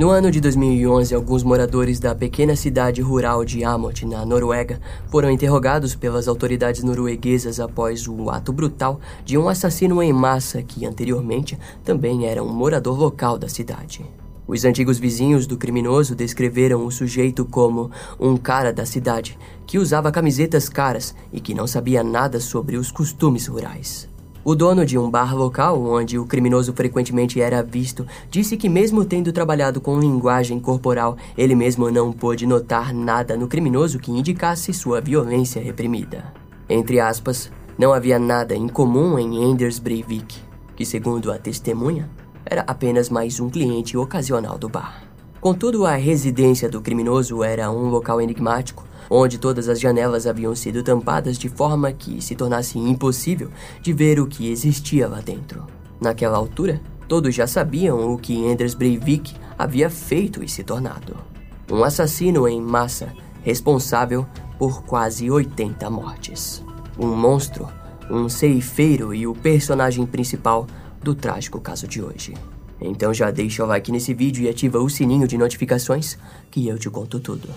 No ano de 2011, alguns moradores da pequena cidade rural de Amot, na Noruega, foram interrogados pelas autoridades norueguesas após o ato brutal de um assassino em massa que anteriormente também era um morador local da cidade. Os antigos vizinhos do criminoso descreveram o sujeito como um cara da cidade que usava camisetas caras e que não sabia nada sobre os costumes rurais. O dono de um bar local onde o criminoso frequentemente era visto disse que, mesmo tendo trabalhado com linguagem corporal, ele mesmo não pôde notar nada no criminoso que indicasse sua violência reprimida. Entre aspas, não havia nada em comum em Anders Breivik, que, segundo a testemunha, era apenas mais um cliente ocasional do bar. Contudo, a residência do criminoso era um local enigmático onde todas as janelas haviam sido tampadas de forma que se tornasse impossível de ver o que existia lá dentro. Naquela altura, todos já sabiam o que Anders Breivik havia feito e se tornado. Um assassino em massa responsável por quase 80 mortes. Um monstro, um ceifeiro e o personagem principal do trágico caso de hoje. Então já deixa o like nesse vídeo e ativa o sininho de notificações que eu te conto tudo.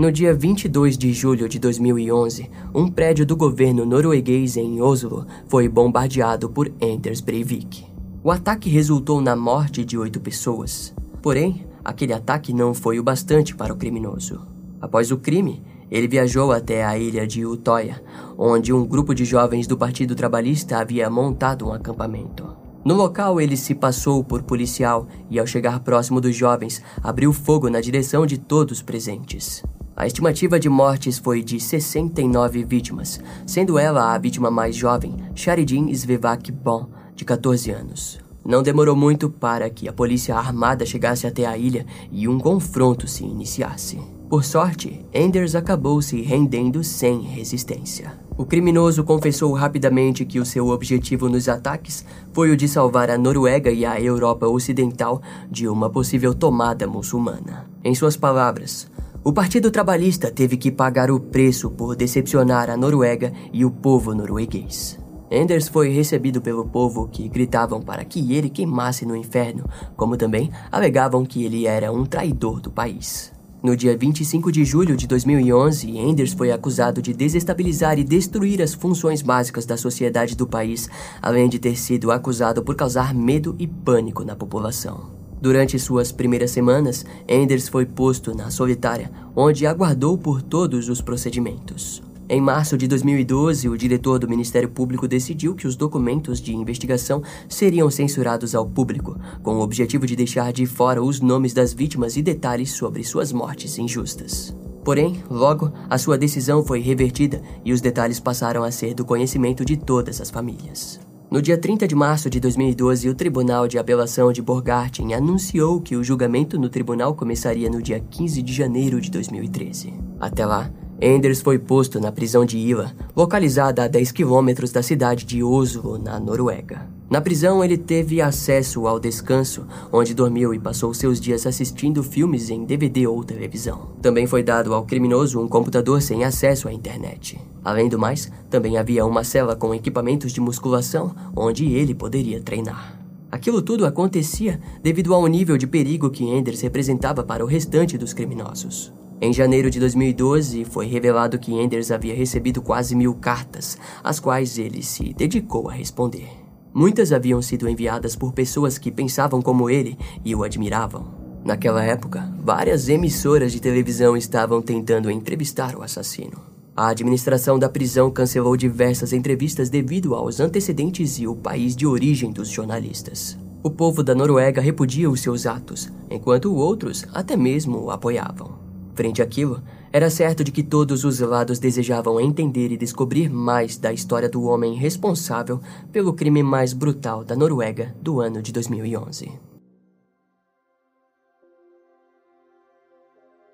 No dia 22 de julho de 2011, um prédio do governo norueguês em Oslo foi bombardeado por Anders Breivik. O ataque resultou na morte de oito pessoas. Porém, aquele ataque não foi o bastante para o criminoso. Após o crime, ele viajou até a ilha de Utoya, onde um grupo de jovens do Partido Trabalhista havia montado um acampamento. No local, ele se passou por policial e, ao chegar próximo dos jovens, abriu fogo na direção de todos presentes. A estimativa de mortes foi de 69 vítimas, sendo ela a vítima mais jovem, Sharidin Svevak Bon, de 14 anos. Não demorou muito para que a polícia armada chegasse até a ilha e um confronto se iniciasse. Por sorte, Enders acabou se rendendo sem resistência. O criminoso confessou rapidamente que o seu objetivo nos ataques foi o de salvar a Noruega e a Europa Ocidental de uma possível tomada muçulmana. Em suas palavras, o Partido Trabalhista teve que pagar o preço por decepcionar a Noruega e o povo norueguês. Anders foi recebido pelo povo que gritavam para que ele queimasse no inferno, como também alegavam que ele era um traidor do país. No dia 25 de julho de 2011, Enders foi acusado de desestabilizar e destruir as funções básicas da sociedade do país, além de ter sido acusado por causar medo e pânico na população. Durante suas primeiras semanas, Enders foi posto na solitária, onde aguardou por todos os procedimentos. Em março de 2012, o diretor do Ministério Público decidiu que os documentos de investigação seriam censurados ao público, com o objetivo de deixar de fora os nomes das vítimas e detalhes sobre suas mortes injustas. Porém, logo, a sua decisão foi revertida e os detalhes passaram a ser do conhecimento de todas as famílias. No dia 30 de março de 2012, o Tribunal de Apelação de Borgarten anunciou que o julgamento no tribunal começaria no dia 15 de janeiro de 2013. Até lá, Enders foi posto na prisão de Ila, localizada a 10 quilômetros da cidade de Oslo, na Noruega. Na prisão, ele teve acesso ao descanso, onde dormiu e passou seus dias assistindo filmes em DVD ou televisão. Também foi dado ao criminoso um computador sem acesso à internet. Além do mais, também havia uma cela com equipamentos de musculação, onde ele poderia treinar. Aquilo tudo acontecia devido ao nível de perigo que Enders representava para o restante dos criminosos. Em janeiro de 2012, foi revelado que Enders havia recebido quase mil cartas, as quais ele se dedicou a responder. Muitas haviam sido enviadas por pessoas que pensavam como ele e o admiravam. Naquela época, várias emissoras de televisão estavam tentando entrevistar o assassino. A administração da prisão cancelou diversas entrevistas devido aos antecedentes e o país de origem dos jornalistas. O povo da Noruega repudia os seus atos, enquanto outros até mesmo o apoiavam. Frente àquilo, era certo de que todos os lados desejavam entender e descobrir mais da história do homem responsável pelo crime mais brutal da Noruega do ano de 2011.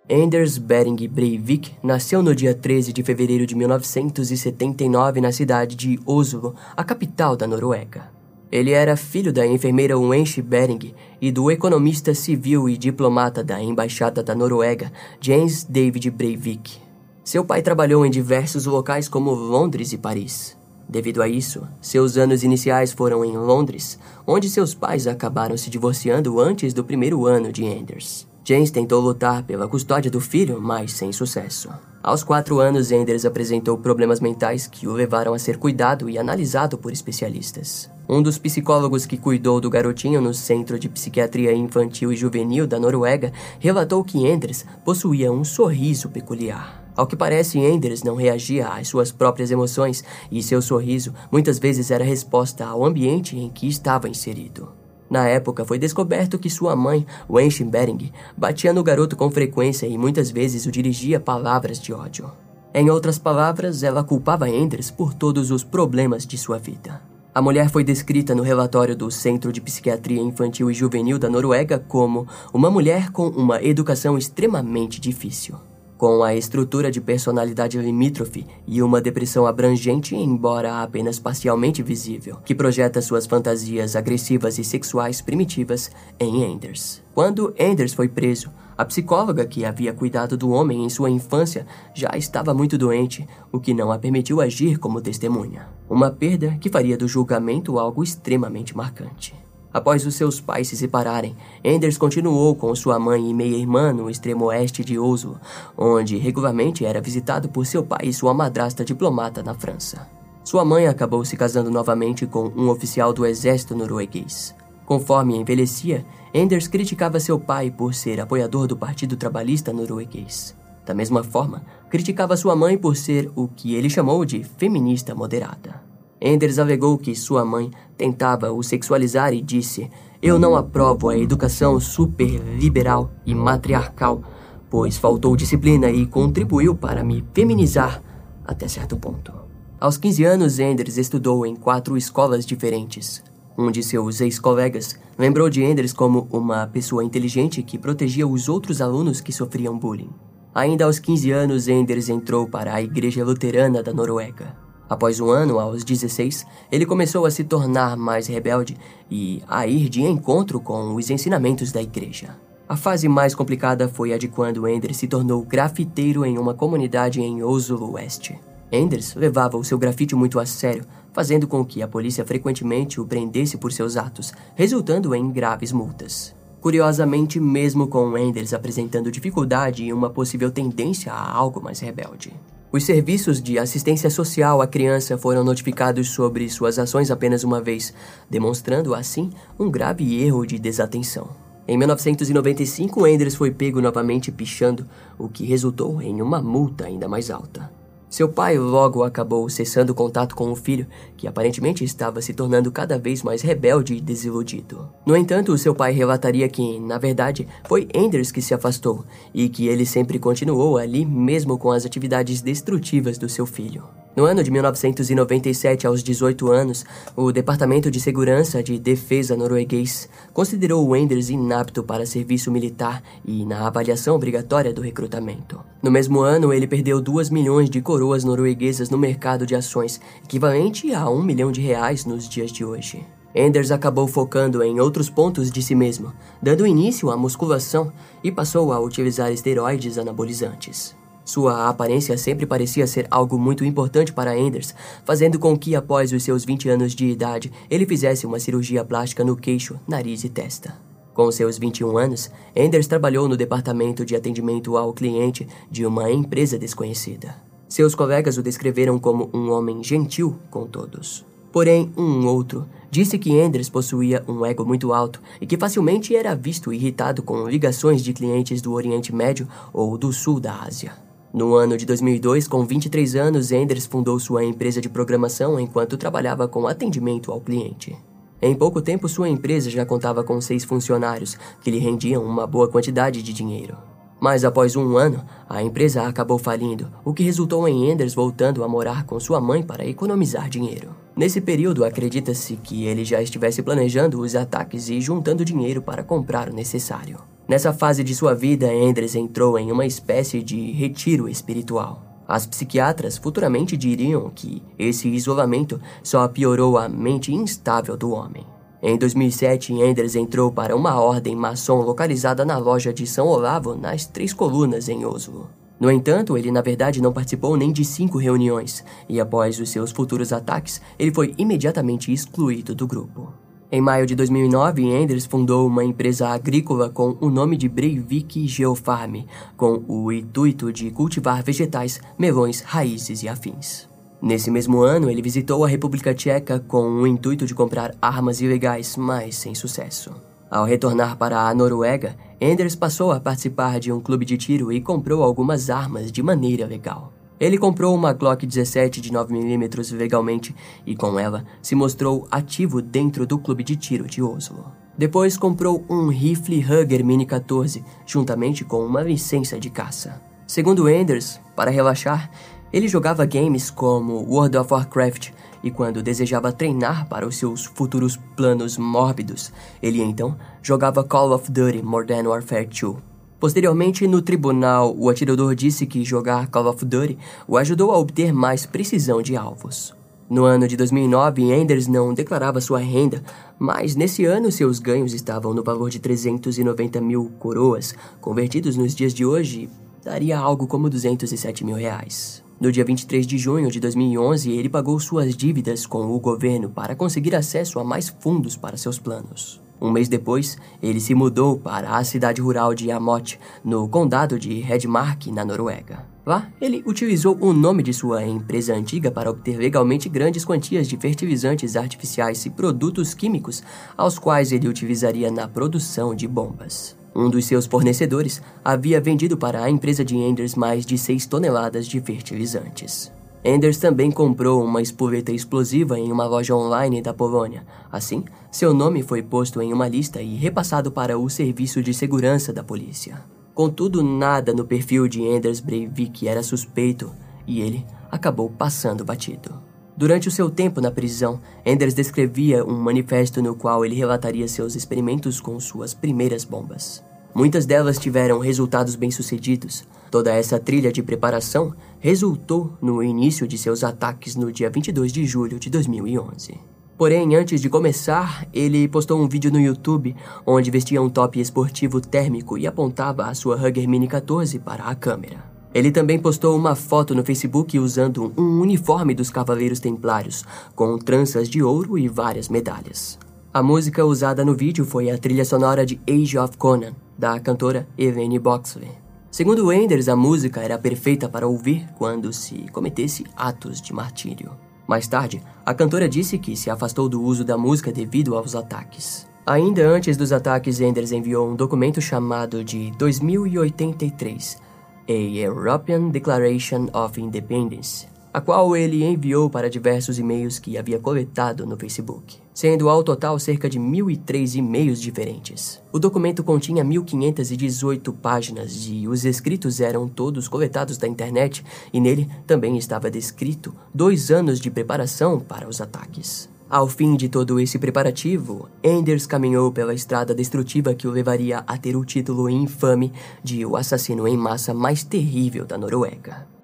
Anders Bering Breivik nasceu no dia 13 de fevereiro de 1979 na cidade de Oslo, a capital da Noruega. Ele era filho da enfermeira Wenche Bering e do economista civil e diplomata da Embaixada da Noruega, James David Breivik. Seu pai trabalhou em diversos locais como Londres e Paris. Devido a isso, seus anos iniciais foram em Londres, onde seus pais acabaram se divorciando antes do primeiro ano de Anders. James tentou lutar pela custódia do filho, mas sem sucesso. Aos quatro anos, Enders apresentou problemas mentais que o levaram a ser cuidado e analisado por especialistas. Um dos psicólogos que cuidou do garotinho no Centro de Psiquiatria Infantil e Juvenil da Noruega relatou que Enders possuía um sorriso peculiar. Ao que parece, Enders não reagia às suas próprias emoções e seu sorriso muitas vezes era resposta ao ambiente em que estava inserido. Na época, foi descoberto que sua mãe, Wenche Bering, batia no garoto com frequência e muitas vezes o dirigia palavras de ódio. Em outras palavras, ela culpava Enders por todos os problemas de sua vida. A mulher foi descrita no relatório do Centro de Psiquiatria Infantil e Juvenil da Noruega como uma mulher com uma educação extremamente difícil com a estrutura de personalidade limítrofe e uma depressão abrangente, embora apenas parcialmente visível, que projeta suas fantasias agressivas e sexuais primitivas em Anders. Quando Anders foi preso, a psicóloga que havia cuidado do homem em sua infância já estava muito doente, o que não a permitiu agir como testemunha. Uma perda que faria do julgamento algo extremamente marcante. Após os seus pais se separarem, Enders continuou com sua mãe e meia-irmã no extremo oeste de Oslo, onde regularmente era visitado por seu pai e sua madrasta diplomata na França. Sua mãe acabou se casando novamente com um oficial do exército norueguês. Conforme envelhecia, Enders criticava seu pai por ser apoiador do Partido Trabalhista norueguês. Da mesma forma, criticava sua mãe por ser o que ele chamou de feminista moderada. Enders alegou que sua mãe tentava o sexualizar e disse: Eu não aprovo a educação superliberal e matriarcal, pois faltou disciplina e contribuiu para me feminizar até certo ponto. Aos 15 anos, Enders estudou em quatro escolas diferentes. Um de seus ex-colegas lembrou de Enders como uma pessoa inteligente que protegia os outros alunos que sofriam bullying. Ainda aos 15 anos, Enders entrou para a Igreja Luterana da Noruega. Após um ano, aos 16, ele começou a se tornar mais rebelde e a ir de encontro com os ensinamentos da igreja. A fase mais complicada foi a de quando Enders se tornou grafiteiro em uma comunidade em Oslo Oeste. Enders levava o seu grafite muito a sério, fazendo com que a polícia frequentemente o prendesse por seus atos, resultando em graves multas. Curiosamente, mesmo com Enders apresentando dificuldade e uma possível tendência a algo mais rebelde. Os serviços de assistência social à criança foram notificados sobre suas ações apenas uma vez, demonstrando assim um grave erro de desatenção. Em 1995, Enders foi pego novamente pichando, o que resultou em uma multa ainda mais alta. Seu pai logo acabou cessando contato com o filho, que aparentemente estava se tornando cada vez mais rebelde e desiludido. No entanto, seu pai relataria que, na verdade, foi Anders que se afastou e que ele sempre continuou ali mesmo com as atividades destrutivas do seu filho. No ano de 1997, aos 18 anos, o Departamento de Segurança de Defesa norueguês considerou Wenders inapto para serviço militar e na avaliação obrigatória do recrutamento. No mesmo ano, ele perdeu 2 milhões de coroas norueguesas no mercado de ações, equivalente a 1 milhão de reais nos dias de hoje. Enders acabou focando em outros pontos de si mesmo, dando início à musculação e passou a utilizar esteroides anabolizantes. Sua aparência sempre parecia ser algo muito importante para Enders, fazendo com que, após os seus 20 anos de idade, ele fizesse uma cirurgia plástica no queixo, nariz e testa. Com seus 21 anos, Enders trabalhou no departamento de atendimento ao cliente de uma empresa desconhecida. Seus colegas o descreveram como um homem gentil com todos. Porém, um outro disse que Enders possuía um ego muito alto e que facilmente era visto irritado com ligações de clientes do Oriente Médio ou do Sul da Ásia. No ano de 2002, com 23 anos, Enders fundou sua empresa de programação enquanto trabalhava com atendimento ao cliente. Em pouco tempo, sua empresa já contava com seis funcionários, que lhe rendiam uma boa quantidade de dinheiro. Mas após um ano, a empresa acabou falindo, o que resultou em Enders voltando a morar com sua mãe para economizar dinheiro. Nesse período, acredita-se que ele já estivesse planejando os ataques e juntando dinheiro para comprar o necessário. Nessa fase de sua vida, Endres entrou em uma espécie de retiro espiritual. As psiquiatras futuramente diriam que esse isolamento só piorou a mente instável do homem. Em 2007, Enders entrou para uma ordem maçom localizada na loja de São Olavo, nas Três Colunas, em Oslo. No entanto, ele na verdade não participou nem de cinco reuniões, e após os seus futuros ataques, ele foi imediatamente excluído do grupo. Em maio de 2009, Enders fundou uma empresa agrícola com o nome de Breivik Geofarm, com o intuito de cultivar vegetais, melões, raízes e afins. Nesse mesmo ano, ele visitou a República Tcheca com o intuito de comprar armas ilegais, mas sem sucesso. Ao retornar para a Noruega, Enders passou a participar de um clube de tiro e comprou algumas armas de maneira legal. Ele comprou uma Glock 17 de 9mm legalmente e com ela se mostrou ativo dentro do clube de tiro de Oslo. Depois comprou um rifle Hugger Mini 14 juntamente com uma licença de caça. Segundo Enders, para relaxar, ele jogava games como World of Warcraft e quando desejava treinar para os seus futuros planos mórbidos, ele então jogava Call of Duty Modern Warfare 2. Posteriormente, no tribunal, o atirador disse que jogar Call of Duty o ajudou a obter mais precisão de alvos. No ano de 2009, Enders não declarava sua renda, mas nesse ano seus ganhos estavam no valor de 390 mil coroas, convertidos nos dias de hoje, daria algo como 207 mil reais. No dia 23 de junho de 2011, ele pagou suas dívidas com o governo para conseguir acesso a mais fundos para seus planos. Um mês depois, ele se mudou para a cidade rural de Amot, no condado de Hedmark, na Noruega. Lá, ele utilizou o nome de sua empresa antiga para obter legalmente grandes quantias de fertilizantes artificiais e produtos químicos, aos quais ele utilizaria na produção de bombas. Um dos seus fornecedores havia vendido para a empresa de Enders mais de 6 toneladas de fertilizantes. Enders também comprou uma espoleta explosiva em uma loja online da Polônia. Assim, seu nome foi posto em uma lista e repassado para o serviço de segurança da polícia. Contudo, nada no perfil de Enders Breivik era suspeito e ele acabou passando batido. Durante o seu tempo na prisão, Enders descrevia um manifesto no qual ele relataria seus experimentos com suas primeiras bombas. Muitas delas tiveram resultados bem-sucedidos, Toda essa trilha de preparação resultou no início de seus ataques no dia 22 de julho de 2011. Porém, antes de começar, ele postou um vídeo no YouTube onde vestia um top esportivo térmico e apontava a sua Hugger Mini 14 para a câmera. Ele também postou uma foto no Facebook usando um uniforme dos Cavaleiros Templários, com tranças de ouro e várias medalhas. A música usada no vídeo foi a trilha sonora de Age of Conan, da cantora Evene Boxley. Segundo Enders, a música era perfeita para ouvir quando se cometesse atos de martírio. Mais tarde, a cantora disse que se afastou do uso da música devido aos ataques. Ainda antes dos ataques, Enders enviou um documento chamado de 2083, A European Declaration of Independence, a qual ele enviou para diversos e-mails que havia coletado no Facebook, sendo ao total cerca de 1.003 e-mails diferentes. O documento continha 1.518 páginas e os escritos eram todos coletados da internet, e nele também estava descrito dois anos de preparação para os ataques. Ao fim de todo esse preparativo, Enders caminhou pela estrada destrutiva que o levaria a ter o título infame de o assassino em massa mais terrível da Noruega.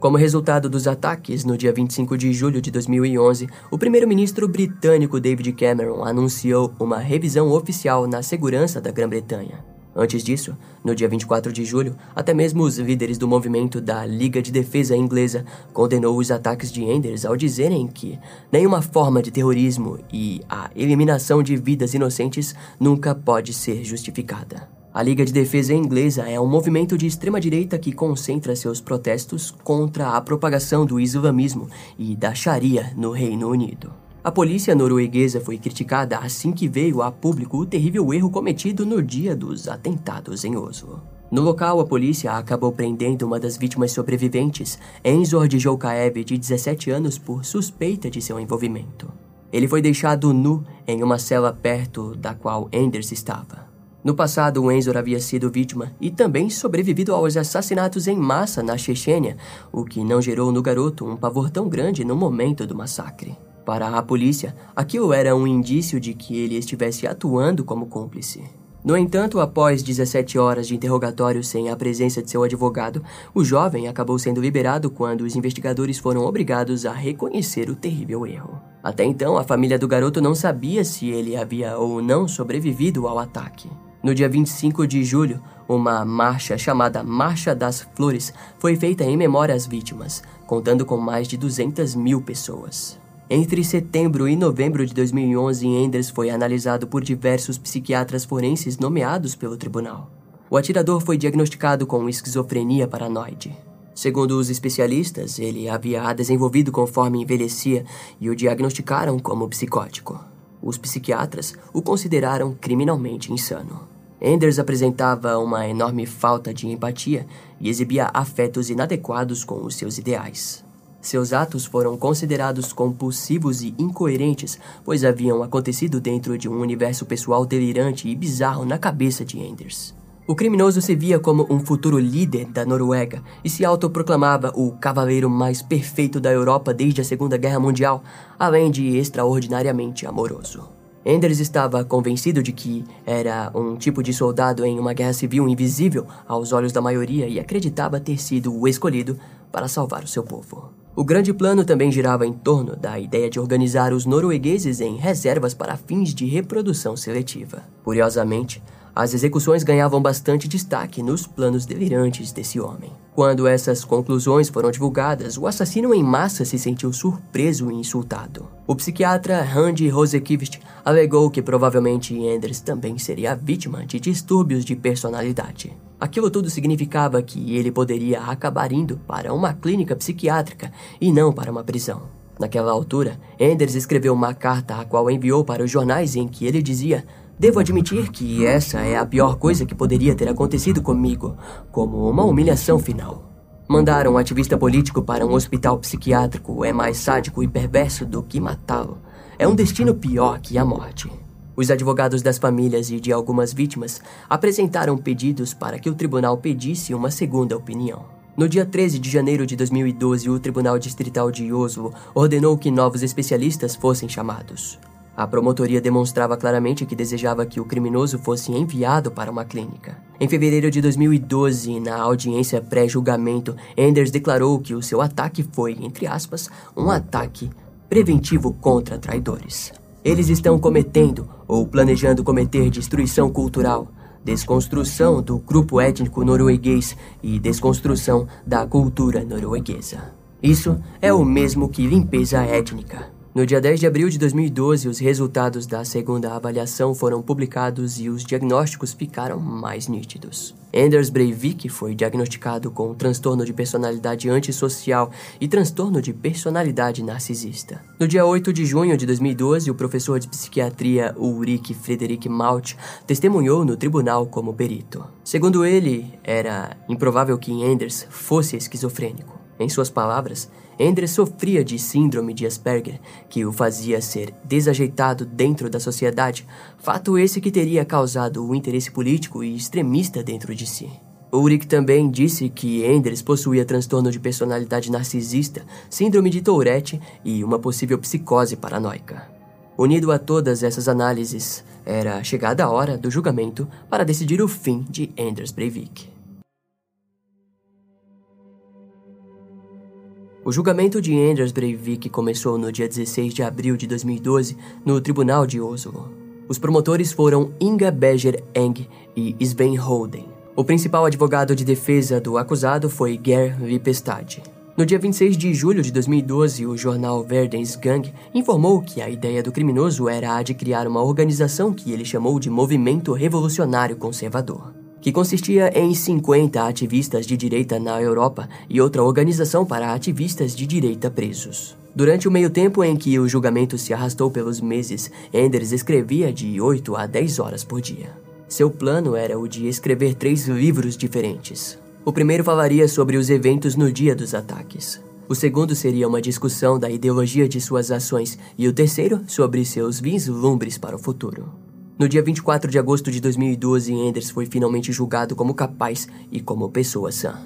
Como resultado dos ataques, no dia 25 de julho de 2011, o primeiro-ministro britânico David Cameron anunciou uma revisão oficial na segurança da Grã-Bretanha. Antes disso, no dia 24 de julho, até mesmo os líderes do movimento da Liga de Defesa Inglesa condenou os ataques de Enders ao dizerem que nenhuma forma de terrorismo e a eliminação de vidas inocentes nunca pode ser justificada. A Liga de Defesa Inglesa é um movimento de extrema-direita que concentra seus protestos contra a propagação do islamismo e da Sharia no Reino Unido. A polícia norueguesa foi criticada assim que veio a público o terrível erro cometido no dia dos atentados em Oslo. No local, a polícia acabou prendendo uma das vítimas sobreviventes, Enzor Djoukaev, de 17 anos, por suspeita de seu envolvimento. Ele foi deixado nu em uma cela perto da qual Enders estava. No passado, o Enzor havia sido vítima e também sobrevivido aos assassinatos em massa na Chechênia, o que não gerou no garoto um pavor tão grande no momento do massacre. Para a polícia, aquilo era um indício de que ele estivesse atuando como cúmplice. No entanto, após 17 horas de interrogatório sem a presença de seu advogado, o jovem acabou sendo liberado quando os investigadores foram obrigados a reconhecer o terrível erro. Até então, a família do garoto não sabia se ele havia ou não sobrevivido ao ataque. No dia 25 de julho, uma marcha chamada Marcha das Flores foi feita em memória às vítimas, contando com mais de 200 mil pessoas. Entre setembro e novembro de 2011, Enders foi analisado por diversos psiquiatras forenses nomeados pelo tribunal. O atirador foi diagnosticado com esquizofrenia paranoide. Segundo os especialistas, ele havia desenvolvido conforme envelhecia e o diagnosticaram como psicótico. Os psiquiatras o consideraram criminalmente insano. Enders apresentava uma enorme falta de empatia e exibia afetos inadequados com os seus ideais. Seus atos foram considerados compulsivos e incoerentes, pois haviam acontecido dentro de um universo pessoal delirante e bizarro na cabeça de Enders. O criminoso se via como um futuro líder da Noruega e se autoproclamava o cavaleiro mais perfeito da Europa desde a Segunda Guerra Mundial, além de extraordinariamente amoroso. Enders estava convencido de que era um tipo de soldado em uma guerra civil invisível aos olhos da maioria e acreditava ter sido o escolhido para salvar o seu povo. O grande plano também girava em torno da ideia de organizar os noruegueses em reservas para fins de reprodução seletiva. Curiosamente, as execuções ganhavam bastante destaque nos planos delirantes desse homem. Quando essas conclusões foram divulgadas, o assassino em massa se sentiu surpreso e insultado. O psiquiatra Randy Rosekivist alegou que provavelmente Enders também seria vítima de distúrbios de personalidade. Aquilo tudo significava que ele poderia acabar indo para uma clínica psiquiátrica e não para uma prisão. Naquela altura, Enders escreveu uma carta a qual enviou para os jornais em que ele dizia Devo admitir que essa é a pior coisa que poderia ter acontecido comigo, como uma humilhação final. Mandar um ativista político para um hospital psiquiátrico é mais sádico e perverso do que matá-lo. É um destino pior que a morte. Os advogados das famílias e de algumas vítimas apresentaram pedidos para que o tribunal pedisse uma segunda opinião. No dia 13 de janeiro de 2012, o Tribunal Distrital de Oslo ordenou que novos especialistas fossem chamados. A promotoria demonstrava claramente que desejava que o criminoso fosse enviado para uma clínica. Em fevereiro de 2012, na audiência pré-julgamento, Enders declarou que o seu ataque foi, entre aspas, um ataque preventivo contra traidores. Eles estão cometendo ou planejando cometer destruição cultural, desconstrução do grupo étnico norueguês e desconstrução da cultura norueguesa. Isso é o mesmo que limpeza étnica. No dia 10 de abril de 2012, os resultados da segunda avaliação foram publicados e os diagnósticos ficaram mais nítidos. Anders Breivik foi diagnosticado com transtorno de personalidade antissocial e transtorno de personalidade narcisista. No dia 8 de junho de 2012, o professor de psiquiatria Ulrich Frederick Malt testemunhou no tribunal como perito. Segundo ele, era improvável que Anders fosse esquizofrênico. Em suas palavras, Endre sofria de síndrome de Asperger, que o fazia ser desajeitado dentro da sociedade, fato esse que teria causado o interesse político e extremista dentro de si. Ulrich também disse que Enders possuía transtorno de personalidade narcisista, síndrome de Tourette e uma possível psicose paranoica. Unido a todas essas análises, era chegada a hora do julgamento para decidir o fim de Anders Breivik. O julgamento de Anders Breivik começou no dia 16 de abril de 2012 no Tribunal de Oslo. Os promotores foram Inga Beger Eng e Sven Holden. O principal advogado de defesa do acusado foi Ger Vipestad. No dia 26 de julho de 2012, o jornal Verdens Gang informou que a ideia do criminoso era a de criar uma organização que ele chamou de Movimento Revolucionário Conservador que consistia em 50 ativistas de direita na Europa e outra organização para ativistas de direita presos. Durante o meio tempo em que o julgamento se arrastou pelos meses, Enders escrevia de 8 a 10 horas por dia. Seu plano era o de escrever três livros diferentes. O primeiro falaria sobre os eventos no dia dos ataques. O segundo seria uma discussão da ideologia de suas ações e o terceiro sobre seus vislumbres para o futuro. No dia 24 de agosto de 2012, Enders foi finalmente julgado como capaz e como pessoa sã.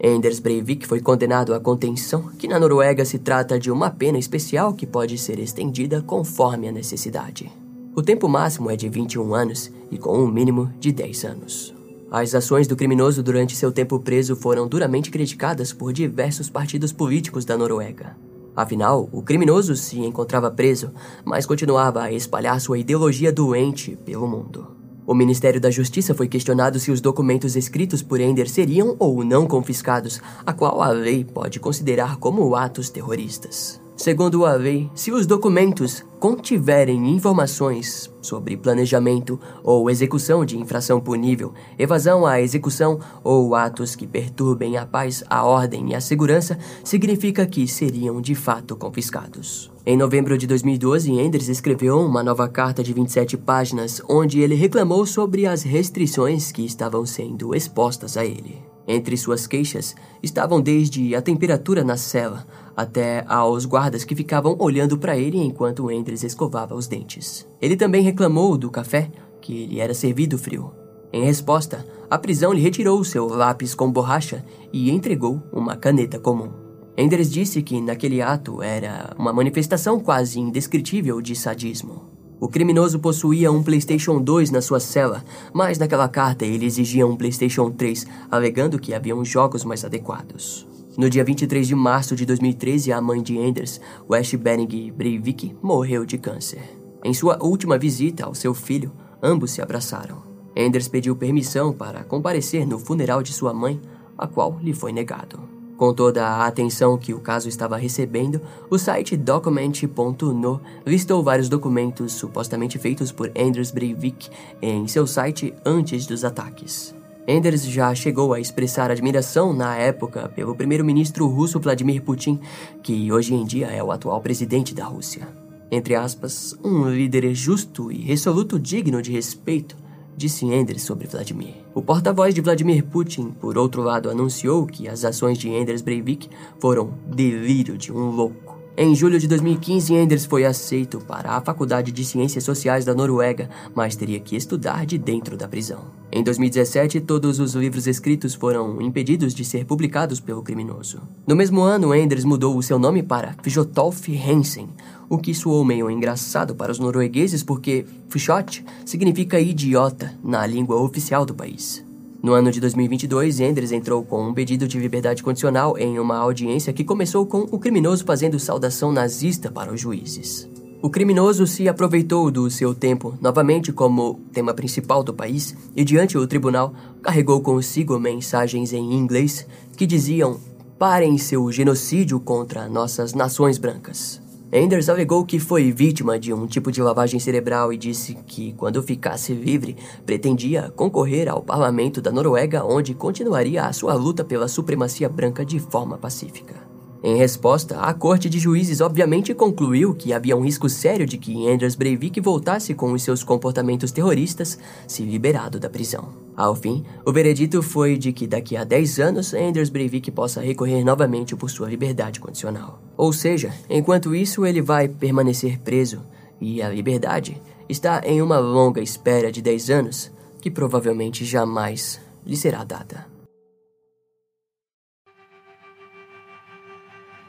Enders Breivik foi condenado à contenção, que na Noruega se trata de uma pena especial que pode ser estendida conforme a necessidade. O tempo máximo é de 21 anos e com um mínimo de 10 anos. As ações do criminoso durante seu tempo preso foram duramente criticadas por diversos partidos políticos da Noruega. Afinal, o criminoso se encontrava preso, mas continuava a espalhar sua ideologia doente pelo mundo. O Ministério da Justiça foi questionado se os documentos escritos por Ender seriam ou não confiscados, a qual a lei pode considerar como atos terroristas. Segundo a lei, se os documentos contiverem informações sobre planejamento ou execução de infração punível, evasão à execução ou atos que perturbem a paz, a ordem e a segurança, significa que seriam de fato confiscados. Em novembro de 2012, Enders escreveu uma nova carta de 27 páginas onde ele reclamou sobre as restrições que estavam sendo expostas a ele. Entre suas queixas estavam desde a temperatura na cela até aos guardas que ficavam olhando para ele enquanto Endres escovava os dentes. Ele também reclamou do café, que lhe era servido frio. Em resposta, a prisão lhe retirou seu lápis com borracha e entregou uma caneta comum. Enders disse que naquele ato era uma manifestação quase indescritível de sadismo. O criminoso possuía um PlayStation 2 na sua cela, mas naquela carta ele exigia um PlayStation 3, alegando que haviam jogos mais adequados. No dia 23 de março de 2013, a mãe de Enders, West Benning Breivik, morreu de câncer. Em sua última visita ao seu filho, ambos se abraçaram. Enders pediu permissão para comparecer no funeral de sua mãe, a qual lhe foi negado. Com toda a atenção que o caso estava recebendo, o site document.no listou vários documentos supostamente feitos por Anders Breivik em seu site antes dos ataques. Anders já chegou a expressar admiração na época pelo primeiro-ministro russo Vladimir Putin, que hoje em dia é o atual presidente da Rússia. Entre aspas, um líder justo e resoluto digno de respeito, disse Enders sobre Vladimir. O porta-voz de Vladimir Putin, por outro lado, anunciou que as ações de Enders Breivik foram delírio de um louco. Em julho de 2015, Enders foi aceito para a Faculdade de Ciências Sociais da Noruega, mas teria que estudar de dentro da prisão. Em 2017, todos os livros escritos foram impedidos de ser publicados pelo criminoso. No mesmo ano, Enders mudou o seu nome para Fjotolf Hansen, o que soou meio engraçado para os noruegueses porque Fjot significa idiota na língua oficial do país. No ano de 2022, Enders entrou com um pedido de liberdade condicional em uma audiência que começou com o criminoso fazendo saudação nazista para os juízes. O criminoso se aproveitou do seu tempo novamente como tema principal do país e, diante do tribunal, carregou consigo mensagens em inglês que diziam: Parem seu genocídio contra nossas nações brancas. Enders alegou que foi vítima de um tipo de lavagem cerebral e disse que, quando ficasse livre, pretendia concorrer ao parlamento da Noruega, onde continuaria a sua luta pela supremacia branca de forma pacífica. Em resposta, a corte de juízes obviamente concluiu que havia um risco sério de que Anders Breivik voltasse com os seus comportamentos terroristas se liberado da prisão. Ao fim, o veredito foi de que daqui a 10 anos Anders Breivik possa recorrer novamente por sua liberdade condicional. Ou seja, enquanto isso ele vai permanecer preso e a liberdade está em uma longa espera de 10 anos que provavelmente jamais lhe será dada.